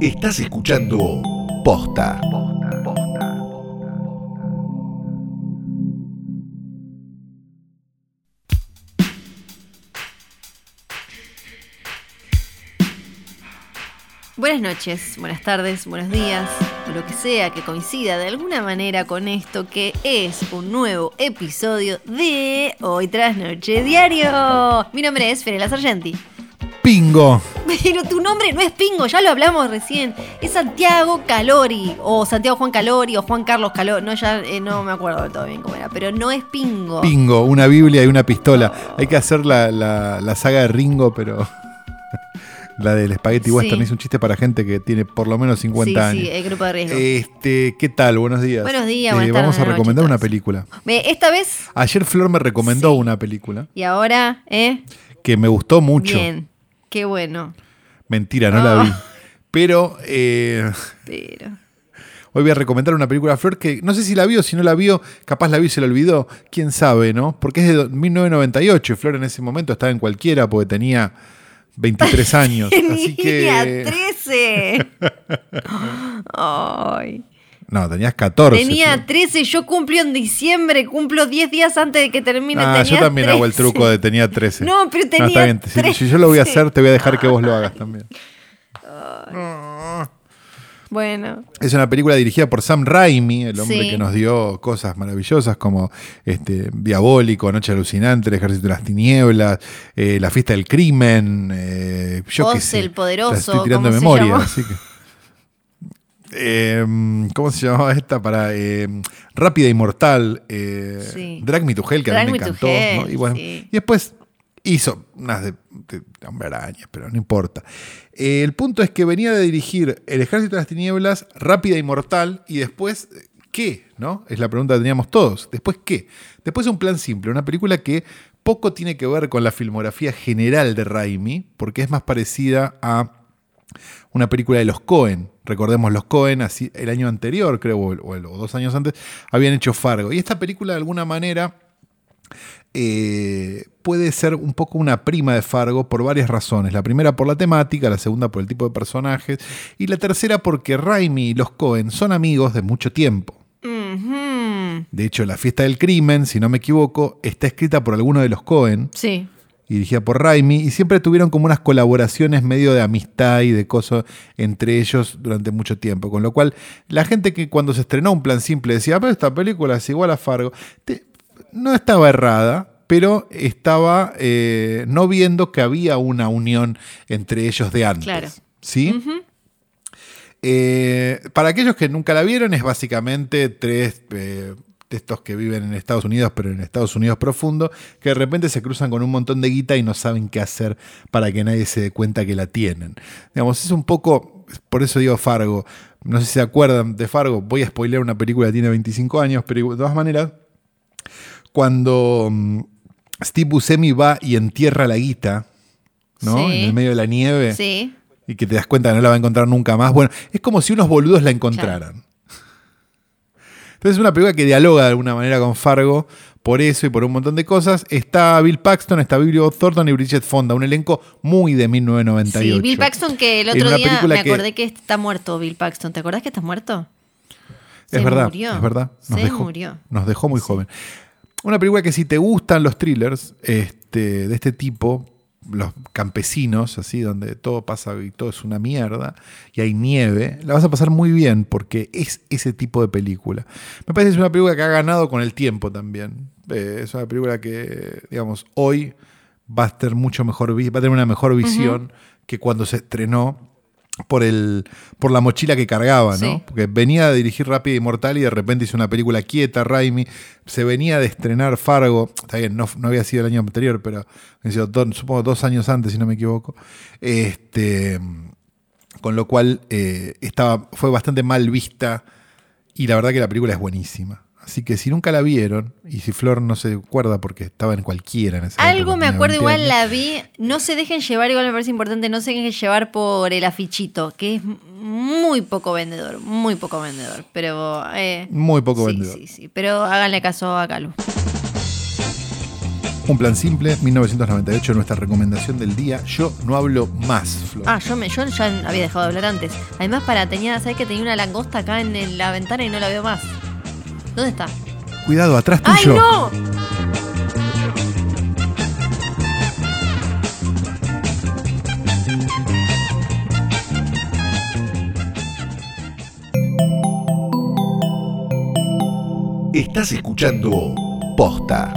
Estás escuchando Posta. Buenas noches, buenas tardes, buenos días, lo que sea que coincida de alguna manera con esto que es un nuevo episodio de Hoy tras Noche Diario. Mi nombre es Ferela Sargenti. Pingo. Pero tu nombre no es Pingo, ya lo hablamos recién. Es Santiago Calori, o Santiago Juan Calori, o Juan Carlos Calori. No, ya eh, no me acuerdo todo bien cómo era, pero no es Pingo. Pingo, una Biblia y una pistola. Hay que hacer la, la- la saga de Ringo, pero. la del Spaghetti Sí. Western. Es un chiste para gente que tiene por lo menos 50 sí, años. sí, el grupo de riesgo. Este, ¿qué tal? Buenos días. Buenos días, Eh, Vamos a recomendar una película. Esta vez, Ayer Flor me recomendó Sí. una película y ahora, ¿eh? que me gustó mucho. Bien, qué bueno. Mentira, no la Ah. vi. Pero eh, Pero. hoy voy a recomendar una película Flor que no sé si la vio, si no la vio, capaz la vio y se la olvidó. Quién sabe, ¿no? Porque es de do- 1998 y Flor en ese momento estaba en cualquiera porque tenía 23 años. así que. 13. Ay. No, tenías 14. Tenía Flor. 13, yo cumplo en diciembre, cumplo 10 días antes de que termine. Ah, yo también hago el 13. truco de tenía 13. No, pero tenía está bien. Si- Si, 13. yo lo voy a hacer, te voy a dejar que vos lo hagas también. Bueno, Es una película dirigida por Sam Raimi, el hombre Sí. que nos dio cosas maravillosas como este, Diabólico, Noche Alucinante, El Ejército de las Tinieblas, eh, La Fiesta del Crimen, eh, yo sé. el Poderoso, Las estoy tirando ¿cómo de se memoria, así que. Eh, ¿Cómo se llamaba esta? Para eh, Rápida y Mortal, eh, Sí. Drag Me to Hell, que a mí me encantó. Hell, ¿no? y, bueno, sí. y después hizo unas de, de hombre araña, pero no importa. Eh, el punto es que venía de dirigir El Ejército de las Tinieblas, Rápida y Mortal, y después, ¿qué? ¿No? Es la pregunta que teníamos todos. ¿Después qué? Después un plan simple, una película que poco tiene que ver con la filmografía general de Raimi, porque es más parecida a una película de los Cohen. Recordemos, los Cohen, así, el año anterior, creo, o, dos años antes, habían hecho Fargo. Y esta película, de alguna manera, eh, puede ser un poco una prima de Fargo por varias razones. La primera por la temática, la segunda por el tipo de personajes, y la tercera porque Raimi y los Cohen son amigos de mucho tiempo. De hecho, La Fiesta del Crimen, si no me equivoco, está escrita por alguno de los Cohen sí. Dirigida por Raimi, y siempre tuvieron como unas colaboraciones medio de amistad y de cosas entre ellos durante mucho tiempo. Con lo cual, la gente que cuando se estrenó un plan simple decía, "Ah, pero esta película es igual a Fargo, te- no estaba errada, pero estaba eh, no viendo que había una unión entre ellos de antes. Claro. ¿Sí? Eh, para aquellos que nunca la vieron, es básicamente tres eh, de estos que viven en Estados Unidos, pero en Estados Unidos profundo, que de repente se cruzan con un montón de guita y no saben qué hacer para que nadie se dé cuenta que la tienen. Digamos, es un poco, por eso digo Fargo. No sé si se acuerdan de Fargo, voy a spoilear una película que tiene 25 años, pero de todas maneras, cuando mm, Steve Buscemi va y entierra la guita, ¿no? Sí. En el medio de la nieve Sí. y que te das cuenta que no la va a encontrar nunca más. Bueno, es como si unos boludos la encontraran. Entonces es una película que dialoga de alguna manera con Fargo por eso y por un montón de cosas. Está Bill Paxton, está Billy Bob Thornton y Bridget Fonda, un elenco muy de 1998. Sí, Bill Paxton, que el otro día me acordé que está muerto Bill Paxton. ¿Te acordás que está muerto? Es Se verdad, murió. es verdad. Nos Se dejó, murió. Nos dejó muy joven. Una película que si te gustan los thrillers este, de este tipo, los campesinos, así, donde todo pasa y todo es una mierda, y hay nieve, la vas a pasar muy bien porque es ese tipo de película. Me parece que es una película que ha ganado con el tiempo también. Eh, es una película que, digamos, hoy va a tener mucho mejor, va a tener una mejor visión que cuando se estrenó por el por la mochila que cargaba, ¿no? Sí. Porque venía a dirigir Rápido y Mortal y de repente hizo una película quieta, Raimi. Se venía de estrenar Fargo, está bien, no, no había sido el año anterior, pero sido do- supongo dos años antes, si no me equivoco. Este, con lo cual eh, estaba, fue bastante mal vista y la verdad que la película es buenísima. Así que si nunca la vieron, y si Flor no se acuerda porque estaba en cualquiera en ese Algo me acuerdo, igual la vi. No se dejen llevar, igual me parece importante, no se dejen llevar por el afichito, que es muy poco vendedor, muy poco vendedor. Pero. Eh, muy poco vendedor. Sí, sí, pero háganle caso a Calu. Un plan simple, 1998, nuestra recomendación del día. Yo no hablo más, Flor. Ah, yo, me, yo ya había dejado de hablar antes. Además, para tenía, ¿sabes que tenía una langosta acá en la ventana y no la veo más? Cuidado, atrás tuyo. Estás escuchando Posta.